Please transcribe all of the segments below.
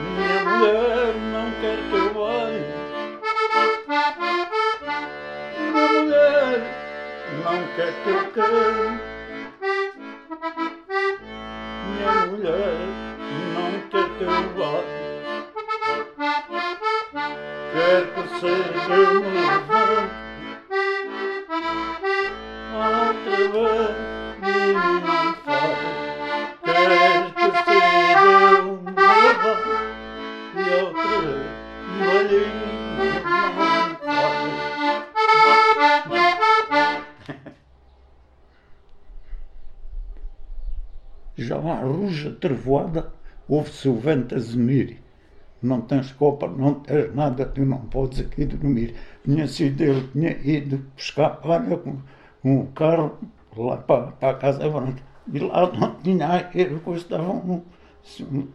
Minha mulher não quer que eu. Minha mulher não quer que eu. Minha mulher não quer que eu vá. Quer que seja eu me levante. Outra vez à ruja trevoada, ouve-se o vento a zemir. Não tens copa, não tens nada, tu não podes aqui dormir. Tinha sido ele, tinha ido pescar palha com, o carro lá para, para a Casa Branca. E lá não tinha ele, estava um, um,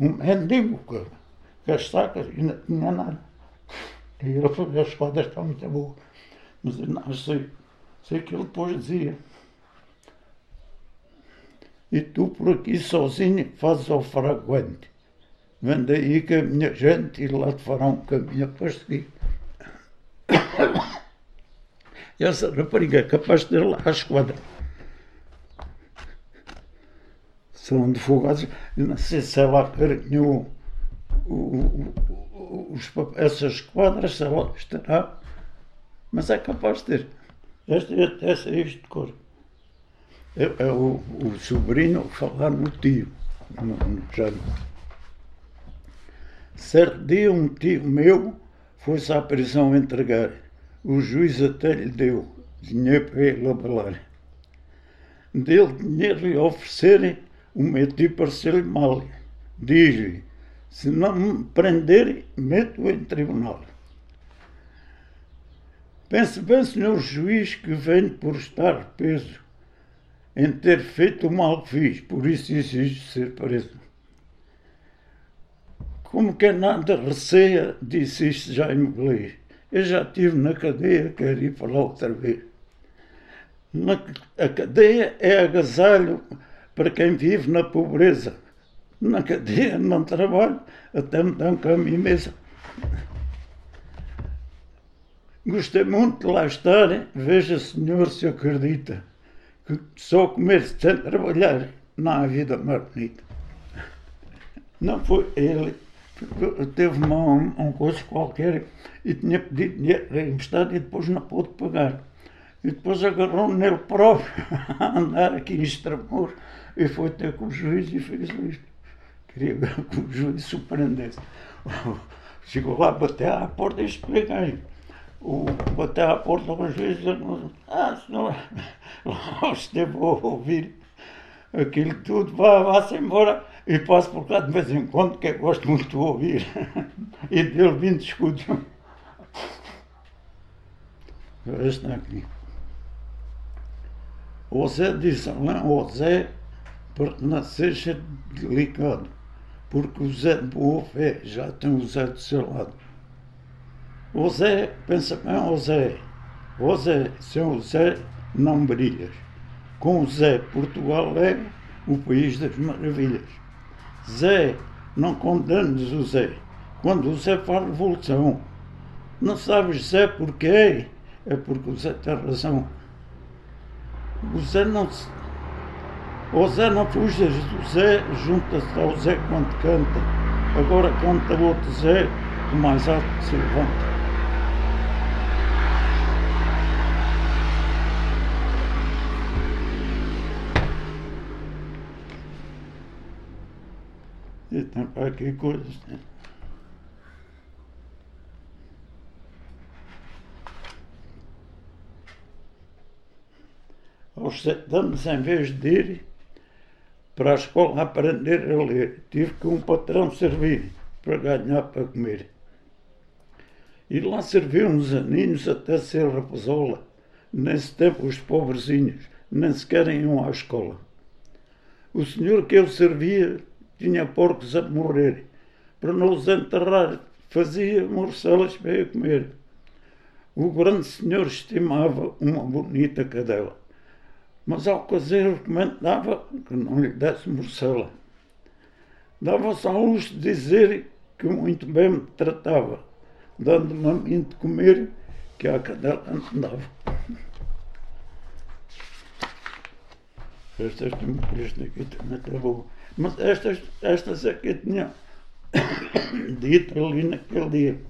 um mendigo com as sacas e não tinha nada. E ele falou, as esquadras estão muito boas. Mas eu não sei, sei que ele depois dizia. E tu por aqui sozinho fazes ao fraguante. Vem daí que a minha gente e lá te fará um caminho para seguir. Essa rapariga é capaz de ter lá a esquadra. São advogados, não sei se ela pap- essas esquadras, se ela estará, mas é capaz de ter. Este, este, este, este de cor. É, é o, sobrinho falar no tio, no, no. Certo dia um tio meu foi-se à prisão entregar. O juiz até lhe deu dinheiro para ele abalar. Deu dinheiro lhe oferecerem, o meu tio pareceu-lhe mal. Diz-lhe, se não me prenderem, meto-o em tribunal. Pense bem, senhor juiz, que venho por estar preso em ter feito o mal que fiz, por isso exijo ser preso. Como que nada receia, disse isto em inglês. Eu já estive na cadeia, quero ir para lá outra vez. Na, a cadeia é agasalho para quem vive na pobreza. Na cadeia não trabalho, até me dão cama e mesa. Gostei muito de lá estar, veja senhor se acredita só comer sem trabalhar há vida mais bonita. Não foi ele. Teve um, um coisa qualquer e tinha pedido dinheiro emprestado e depois não pôde pagar. E depois agarrou nele próprio a andar aqui em Estramor e foi ter com o juiz e fez isto. Queria que o juiz surpreendesse. Chegou lá, bateu à porta e expliquei. O, bateu à porta com o juiz disse, ah, senhor, esteve a ouvir aquilo tudo, vá, vá-se embora e passo por cá de vez em quando, que eu gosto muito de ouvir. e dele vindo escudo. Este aqui. O Zé disse lá, o Zé pertencer delicado, porque o Zé de boa fé já tem o Zé do seu lado. O Zé, pensa bem, o Zé, o Zé, sem o Zé não brilhas. Com o Zé, Portugal é o país das maravilhas. Zé, não condenes o Zé. Quando o Zé faz revolução, não sabes Zé porquê? É porque o Zé tem razão. O Zé não se. O Zé não fujas do Zé, junta-se ao Zé quando canta. Agora canta outro Zé, que mais alto se levanta. E tem para aqui coisas. Né? Aos sete anos, em vez de ir para a escola aprender a ler, tive que um patrão servir para ganhar para comer. E lá serviu uns aninhos até ser raposola. Nesse tempo os pobrezinhos nem sequer iam à escola. O senhor que eu servia tinha porcos a morrer. Para não os enterrar, fazia morcelas para comer. O grande senhor estimava uma bonita cadela, mas ao caseiro recomendava que não lhe desse morcela. Dava só uns dizer que muito bem me tratava, dando-me a mim de comer, que a cadela não dava. Estas, esta aqui também boa. Mas estas, estas aqui tinha dito ali naquele dia.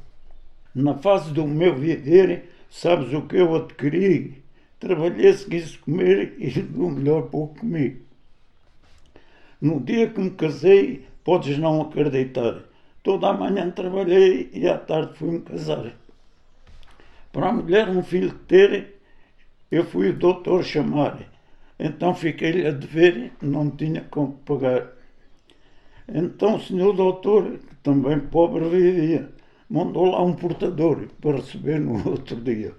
Na fase do meu viver, sabes o que eu adquiri? Trabalhei se quis comer e do melhor pouco comi. No dia que me casei, podes não acreditar. Toda a manhã trabalhei e à tarde fui-me casar. Para a mulher um filho ter, eu fui o doutor chamar. Então fiquei-lhe a dever, não tinha como pagar. Então o senhor doutor, que também pobre vivia, mandou lá um portador para receber no outro dia.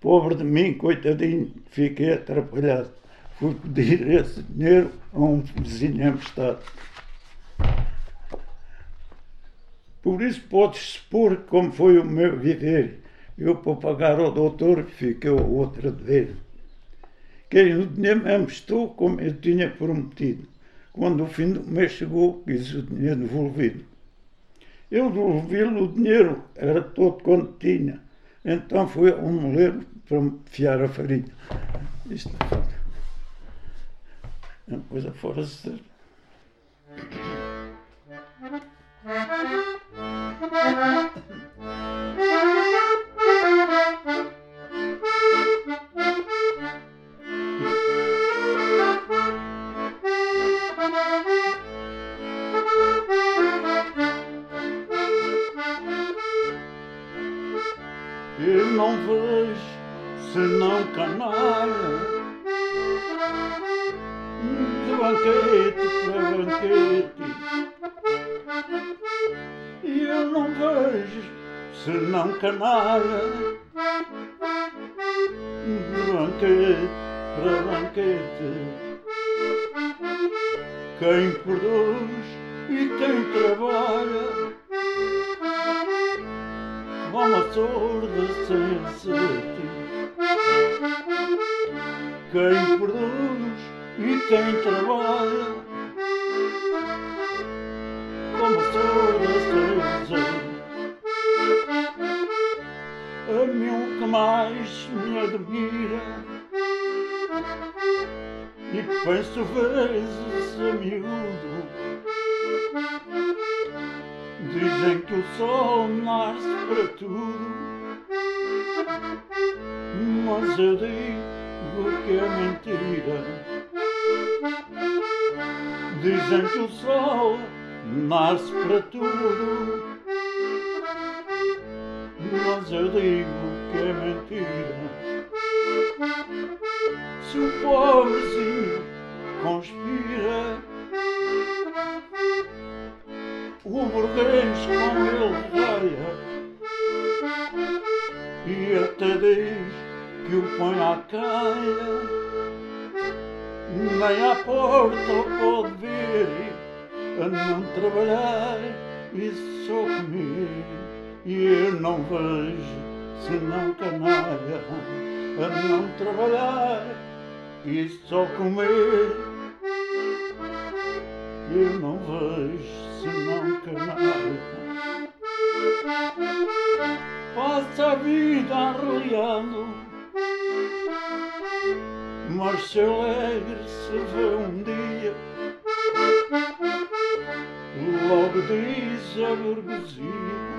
Pobre de mim, coitadinho, fiquei atrapalhado. Fui pedir esse dinheiro a um vizinho emprestado. Por isso podes supor como foi o meu viver. Eu, para pagar ao doutor, fiquei o outro a dever. Quem o dinheiro me emprestou como eu tinha prometido. Quando o fim do mês chegou, quis o dinheiro devolvido. Eu devolvi-lhe o dinheiro, era todo quanto tinha. Então fui um moleiro para me fiar a farinha. Isto é uma coisa fora de ser. Eu não vejo senão canalha de banquete para banquete. E eu não vejo senão canalha de banquete para banquete. Quem produz e quem trabalha como a sorda sem sete. Quem produz e quem trabalha, como a sorda sem sete. A mim o que mais me admira e penso vezes a miúdo Dizem que o sol nasce para tudo, mas eu digo que é mentira. Dizem que o sol nasce para tudo, mas eu digo que é mentira. Se o pobrezinho conspira o burguês com ele raia e até diz que o põe à caia. Nem à porta pode vir a não trabalhar. E só comer e eu não vejo senão canalha. A não trabalhar e só comer eu não vejo senão canalha. Passa a vida arreliando, mas se alegre se vê um dia. Logo diz a burguesia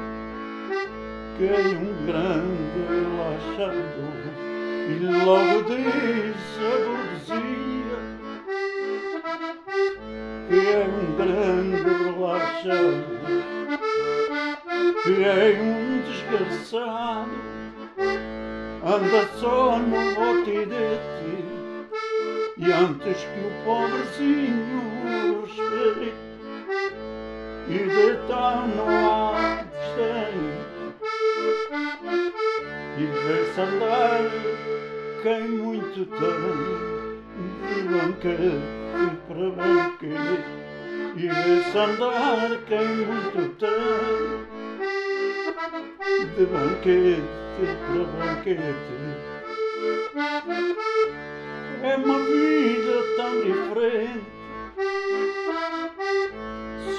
que é um grande relaxado e logo diz a burguesia que é um grande relaxado, que é um desgraçado, anda só no botidete, e antes que o pobrezinho respeite, e deita no ar e vê-se andar quem muito tem, de banquete para banquete muito tem de banquete para banquete. É uma vida tão diferente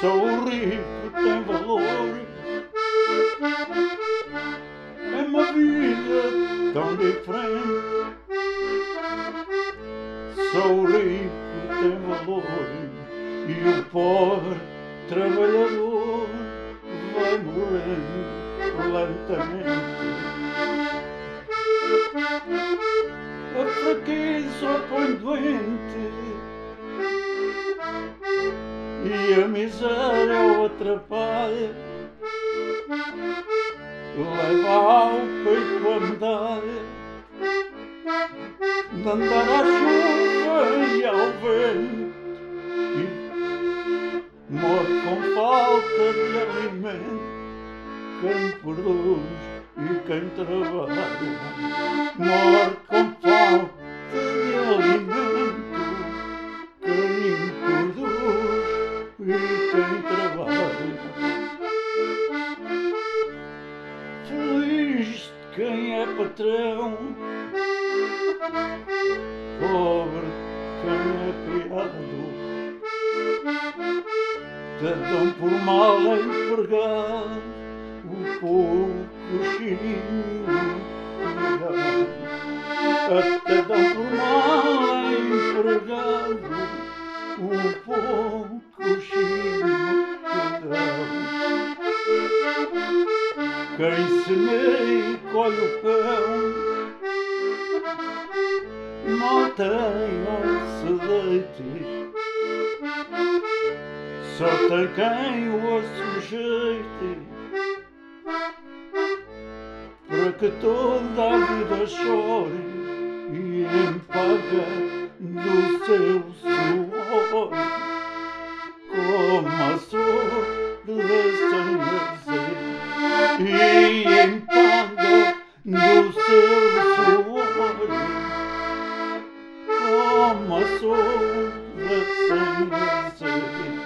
Sou rico, tem valor. É uma vida tão diferente. Sou rico, tem valor. E o pobre trabalhador vai morrendo lentamente. A fraqueza põe doente e a miséria o atrapalha. Leva ao peito a medalha de andar à chuva e ao vento morre com falta de alimento. Quem produz e quem trabalha morre com falta de alimento. Quem produz e quem trabalha. Feliz quem é patrão, pobre quem é criado. Te por mal empregado o pouco chininho até dão por mal empregado o pouco chininho quem semeia e colhe o pão não tem onde se deite só tem quem o sujeite para que toda a vida chore e em paga do seu suor. Como a sorte e em paga do seu suor. Como a sorte sem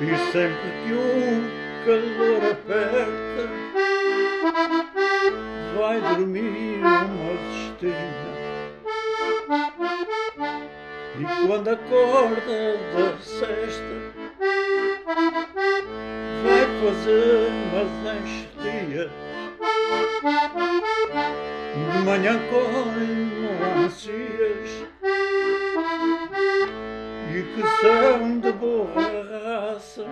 E sempre que o calor aperta Vai dormir uma cestinha e quando acorda da sexta vai fazer umas enxertia de manhã corre melancias e que são de boa raça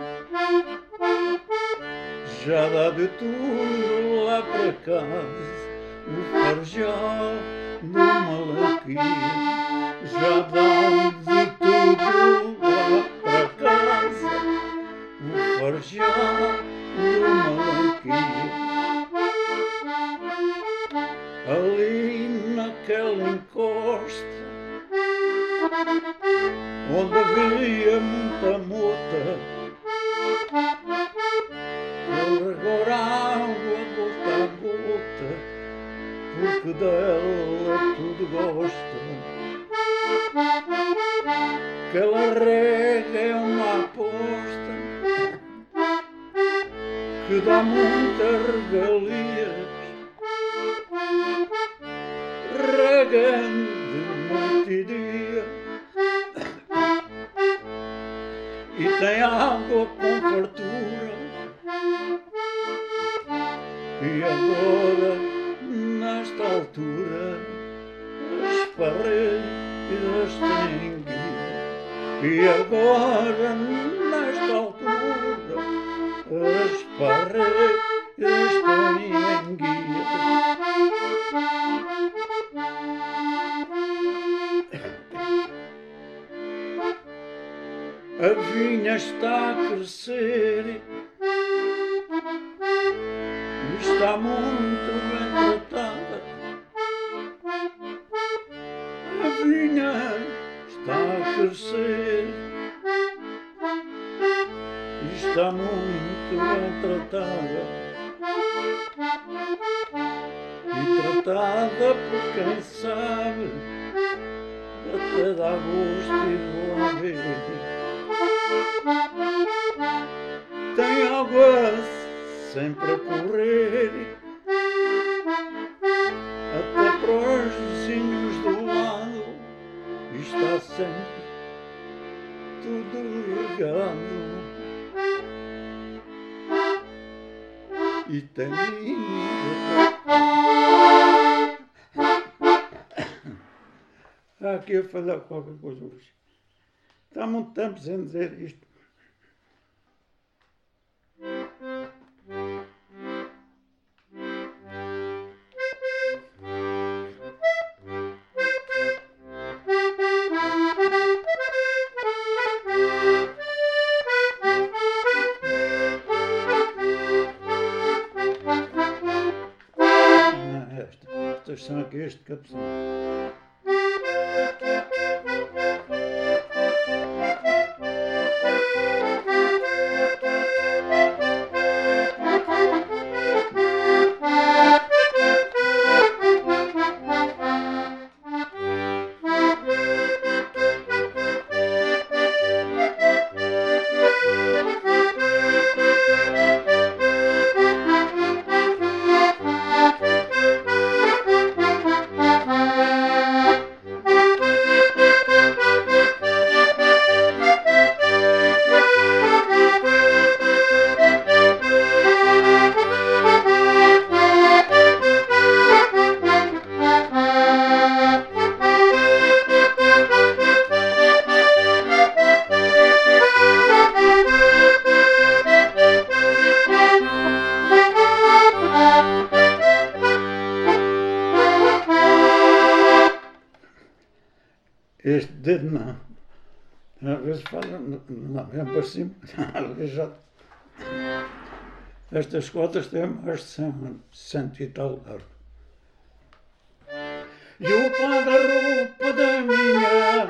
já dá de tudo lá para casa o farjal do malaquia já dá de tudo lá para casa o farjal do malaquia ali naquela encosta onde havia muita mota agora água gota a gota porque dela tudo gosta que ela rega é uma aposta que dá muitas regalias com fartura e agora nesta altura as paredes têm guia e agora nesta altura as vinha está a crescer está muito bem tratada. A vinha está a crescer está muito bem tratada. E tratada por quem sabe, até dá gosto e vou ver tem água sempre a correr até para os vizinhos do lado está sempre tudo regado e tem aqui a falar qualquer coisa hoje Está muito tempo sem dizer isto. Esta, estas são aqui este cabeção. Já. Estas cotas têm mais de 100, cento e tal largo. E o roupa da minha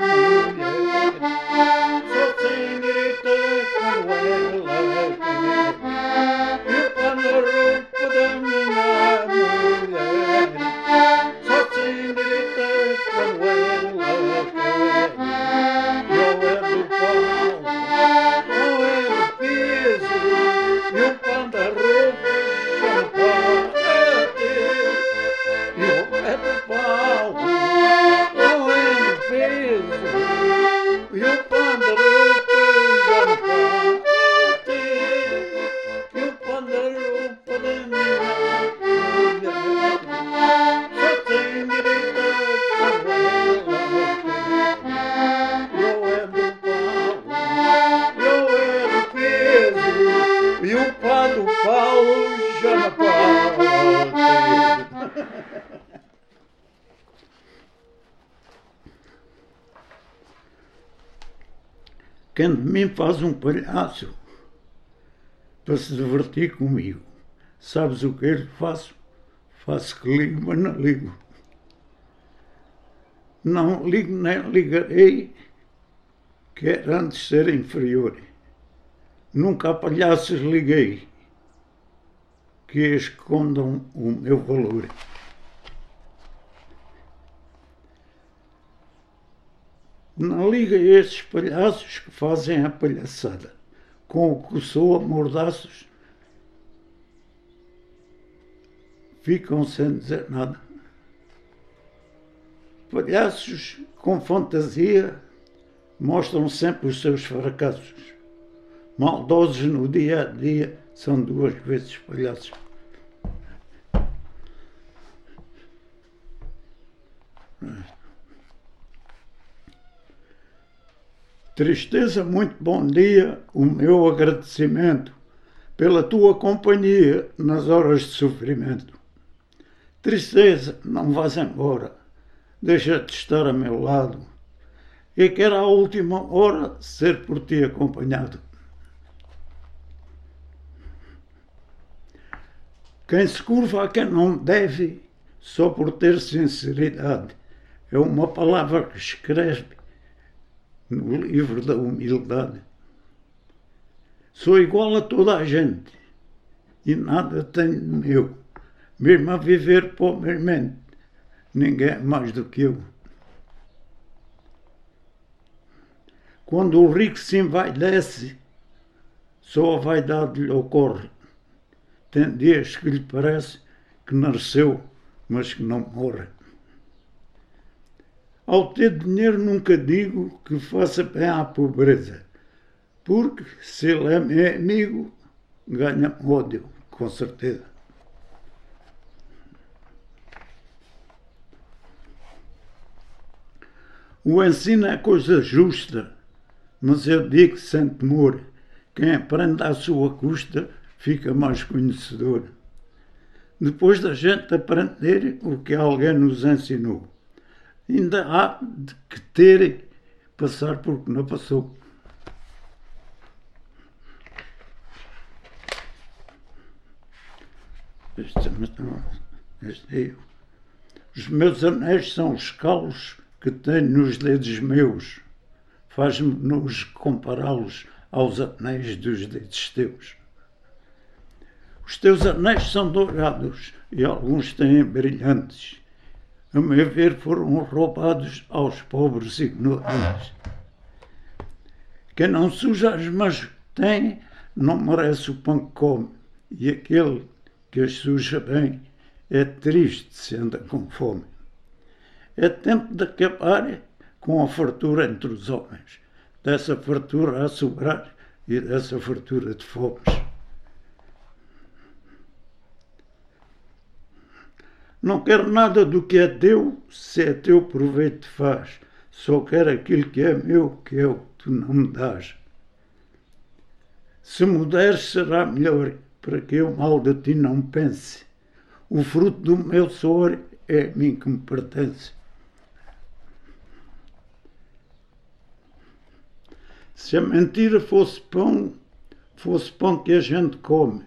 quem de mim faz um palhaço para se divertir comigo. Sabes o que eu faço? Faço que ligo, mas não ligo. Não ligo nem ligarei, quer antes ser inferior. Nunca a palhaços liguei que escondam o meu valor. Não liga a estes palhaços que fazem a palhaçada, com o que sou a mordaços, ficam sem dizer nada. Palhaços com fantasia mostram sempre os seus fracassos. Maldosos no dia a dia são duas vezes palhaços. Tristeza, muito bom dia, o meu agradecimento pela tua companhia nas horas de sofrimento. Tristeza, não vás embora, deixa de estar a meu lado. E quero à última hora ser por ti acompanhado. Quem se curva a quem não deve, só por ter sinceridade, é uma palavra que escreve no livro da humildade. Sou igual a toda a gente e nada tenho meu, mesmo a viver pobremente, ninguém é mais do que eu. Quando o rico se envaidece, só a vaidade lhe ocorre. Tem dias que lhe parece que nasceu, mas que não morre. Ao ter dinheiro, nunca digo que faça bem à pobreza, porque se ele é meu amigo, ganha ódio, com certeza. O ensino é coisa justa, mas eu digo sem temor: quem aprende à sua custa fica mais conhecedor. Depois da gente aprender o que alguém nos ensinou ainda há de que passar por que não passou. Este, este é eu. Os meus anéis são os calos que tenho nos dedos meus. Faz-me-nos compará-los aos anéis dos dedos teus. Os teus anéis são dourados e alguns têm brilhantes a meu ver, foram roubados aos pobres ignorantes. Quem não suja as mãos que tem, não merece o pão que come. E aquele que as suja bem é triste se anda com fome. É tempo de acabar com a fartura entre os homens, dessa fartura a sobrar e dessa fartura de fomes. Não quero nada do que é teu, se é teu proveito faz. Só quero aquilo que é meu, que é o que tu não me dás. Se me deres, será melhor, para que eu mal de ti não pense. O fruto do meu suor é a mim que me pertence. Se a mentira fosse pão, fosse pão que a gente come,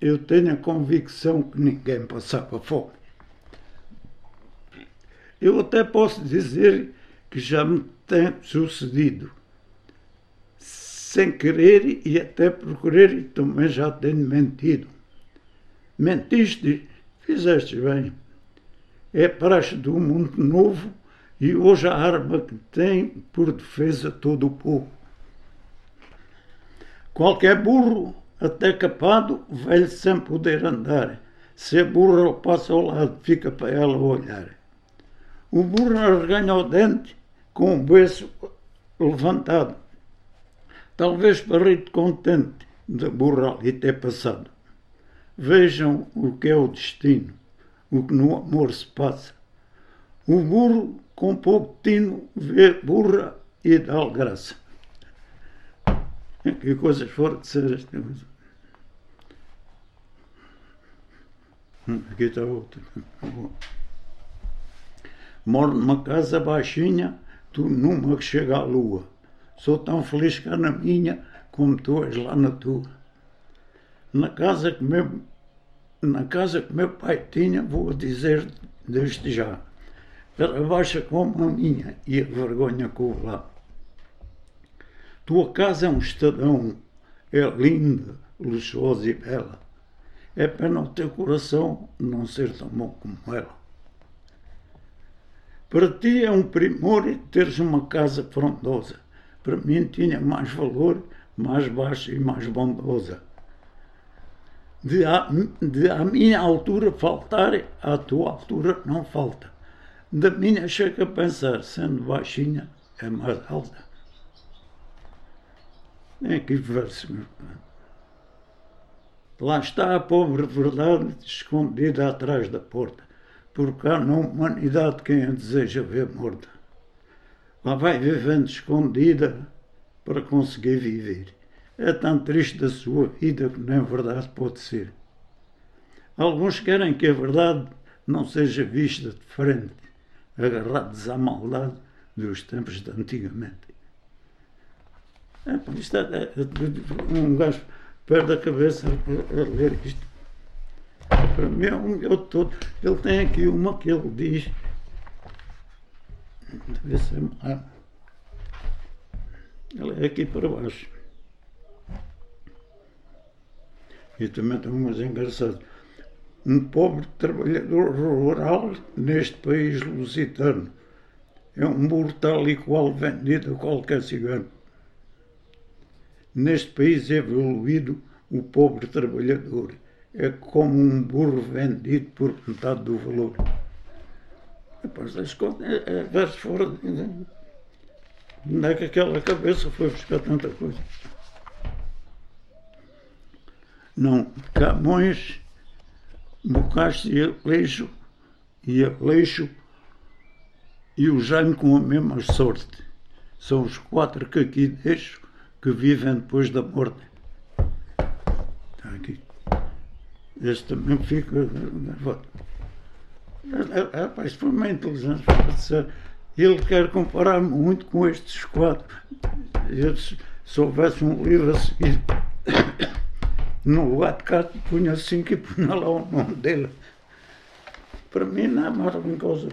eu tenho a convicção que ninguém passava fome. Eu até posso dizer que já me tem sucedido. Sem querer e até querer, também já tenho mentido. Mentiste, fizeste bem. É praxe do mundo novo e hoje a arma que tem por defesa todo o povo. Qualquer burro, até capado, velho sem poder andar. Se a burra passa ao lado, fica para ela olhar. O burro arreganha o dente com o beiço levantado. Talvez para rir contente da burra ali ter passado. Vejam o que é o destino, o que no amor se passa. O burro, com pouco tino, vê burra e dá-lhe graça. Que coisas fortes esta coisa. Hum, aqui está outro. Moro numa casa baixinha, tu numa que chega à lua. Sou tão feliz cá na minha como tu és lá na tua. Na casa que meu, na casa que meu pai tinha, vou dizer desde já, era baixa como a minha e a vergonha com lá. Tua casa é um estadão, é linda, luxuosa e bela. É pena o teu coração não ser tão bom como ela. Para ti é um primor teres uma casa frondosa. Para mim tinha mais valor, mais baixa e mais bondosa. De a, de a minha altura faltar, à tua altura não falta. Da minha chega a pensar, sendo baixinha, é mais alta. É que verso, meu Lá está a pobre verdade escondida atrás da porta, porque há na humanidade quem a deseja ver morta. Lá vai vivendo escondida para conseguir viver. É tão triste a sua vida que nem verdade pode ser. Alguns querem que a verdade não seja vista de frente, agarrados à maldade dos tempos de antigamente. É, isto é, é, é um gajo perde a cabeça a, a ler isto. Para mim é um meu todo. Ele tem aqui uma que ele diz. Deve ser mais. Ele é aqui para baixo. E também tem umas engraçadas. Um pobre trabalhador rural neste país lusitano é um burro tal e qual vendido a qualquer cigano. Neste país evoluído, o pobre trabalhador é como um burro vendido por metade do valor. Depois das contas, é, é verso fora. De, onde é que aquela cabeça foi buscar tanta coisa? Não, Camões, Bocage e Aleixo, e Aleixo e o Jaime com a mesma sorte. São os quatro que aqui deixo que vivem depois da morte. Está aqui. Este também fica nervoso. Rapaz, foi uma inteligência para dizer. Ele quer comparar muito com estes quatro. Eu, se, se houvesse um livro a seguir, no lugar de punha cinco e punha lá o nome dele. Para mim, não é coisa.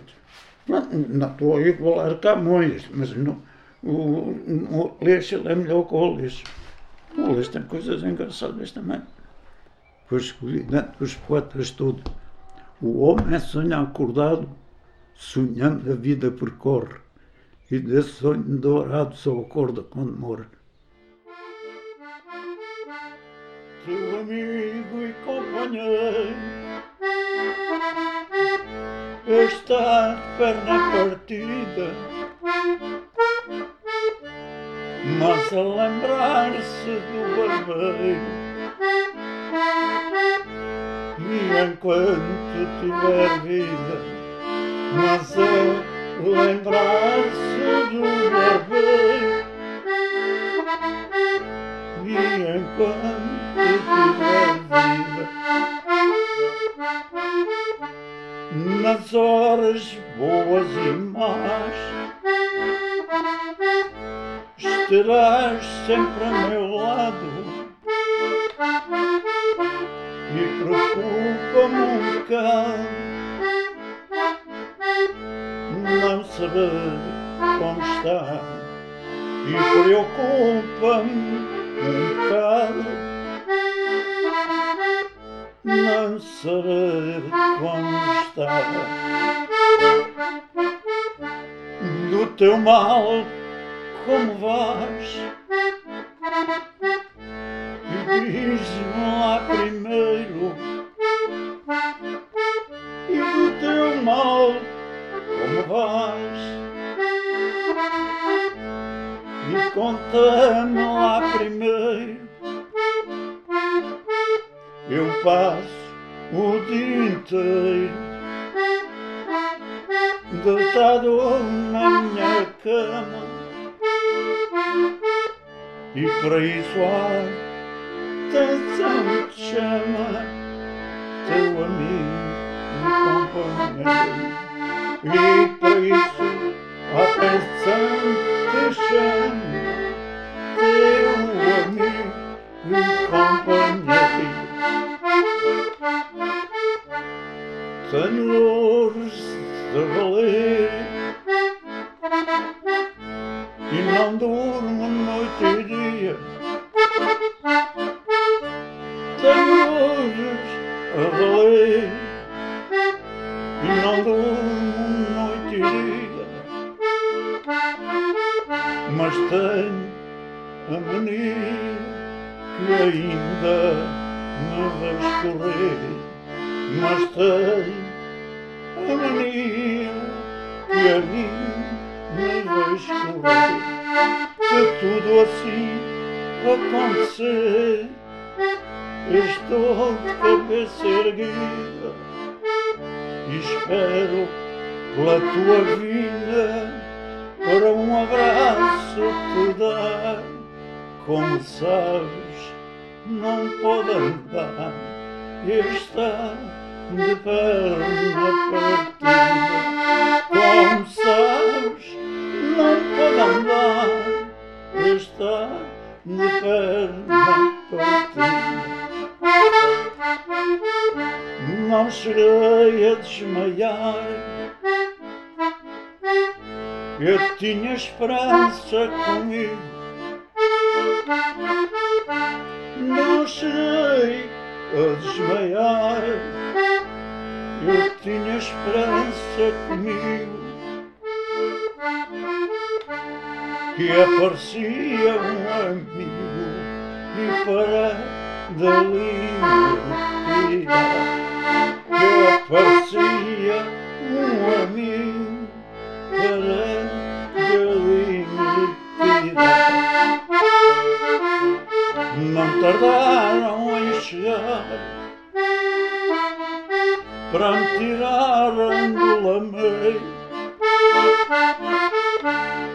Não, não estou a igualar Camões, mas não o, o Leixo é melhor que o Leixo. O Leixo tem coisas engraçadas também. Entre os poetas todos. O homem é sonha acordado, sonhando a vida percorre, e desse sonho dourado só acorda quando morre. Teu amigo e companheiro está perna partida mas a lembrar-se do barbeiro. Enquanto tiver vida, mas a lembrar-se do barbeiro. E enquanto tiver vida, nas horas boas e más estarás sempre a meu e preocupa-me um bocado não saber está do teu mal como vais? E diz-me lá primeiro. E do teu mal como vais conta-me lá primeiro eu passo o dia inteiro deitado na minha cama. E para isso há atenção te chama teu amigo e companheiro. E para isso tenho dores de valer e não durmo noite e dia. Tenho dores a valer e não durmo noite e dia. Mas tenho a mania que ainda me vais correr. Mas tenho assim acontecer, estou de cabeça erguida e espero pela tua vida para um abraço te dar. Como sabes, não pode andar está de perna partida. Como sabes, não pode andar partida. Não cheguei a desmaiar. Eu tinha esperança comigo. Não cheguei a desmaiar. Eu tinha esperança comigo. Que aparecia um amigo e para dali me tirar. Que aparecia um amigo para dali me tirar. Não tardaram em chegar para me tirarem do lameiro.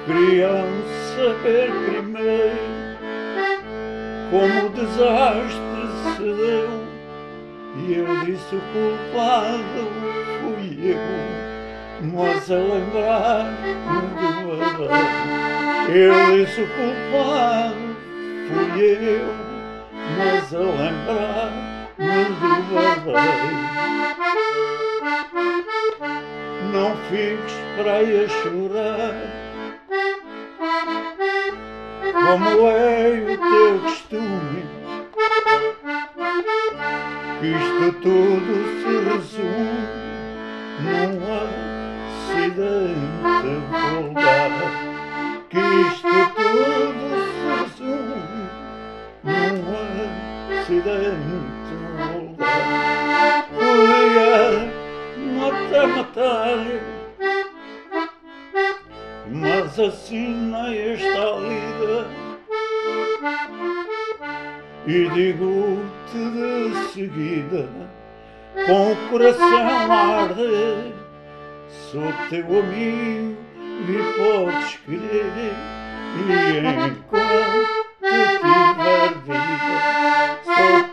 Queriam saber primeiro como o desastre se deu. E eu disse o culpado fui eu, mas a lembrar-me do. Eu disse o culpado fui eu, mas a lembrar-me do. Não fiques para a chorar como é o teu costume, que isto tudo se resume num acidente vulgar, que isto tudo se resume num acidente E digo-te de seguida, com o coração a arder, sou teu amigo e podes querer, e enquanto tiver vida, sou